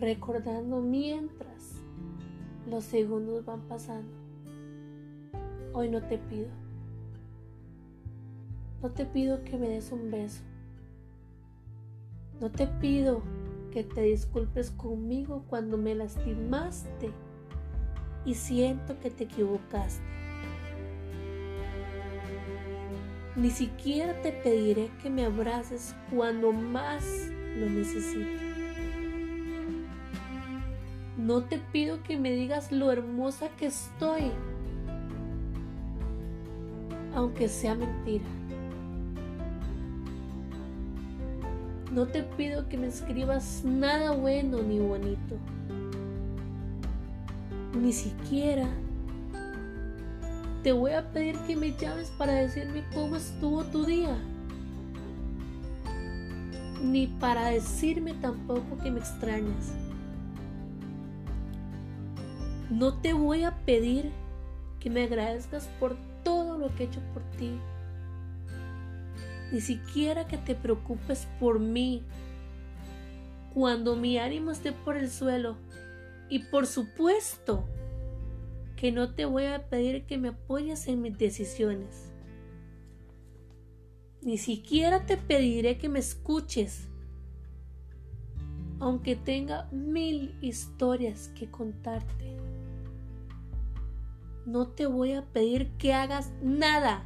recordando mientras los segundos van pasando. Hoy no te pido. No te pido que me des un beso. No te pido que te disculpes conmigo cuando me lastimaste y siento que te equivocaste. Ni siquiera te pediré que me abraces cuando más lo necesito. No te pido que me digas lo hermosa que estoy, aunque sea mentira. No te pido que me escribas nada bueno ni bonito. Ni siquiera te voy a pedir que me llames para decirme cómo estuvo tu día. Ni para decirme tampoco que me extrañas. No te voy a pedir que me agradezcas por todo lo que he hecho por ti ni siquiera que te preocupes por mí. Cuando mi ánimo esté por el suelo, y por supuesto que no te voy a pedir que me apoyes en mis decisiones. Ni siquiera te pediré que me escuches, aunque tenga mil historias que contarte. No te voy a pedir que hagas nada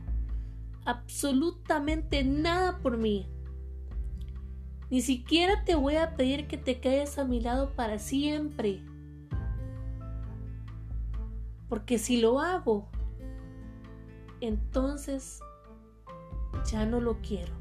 absolutamente nada por mí. Ni siquiera te voy a pedir que te quedes a mi lado para siempre. Porque si lo hago, entonces ya no lo quiero.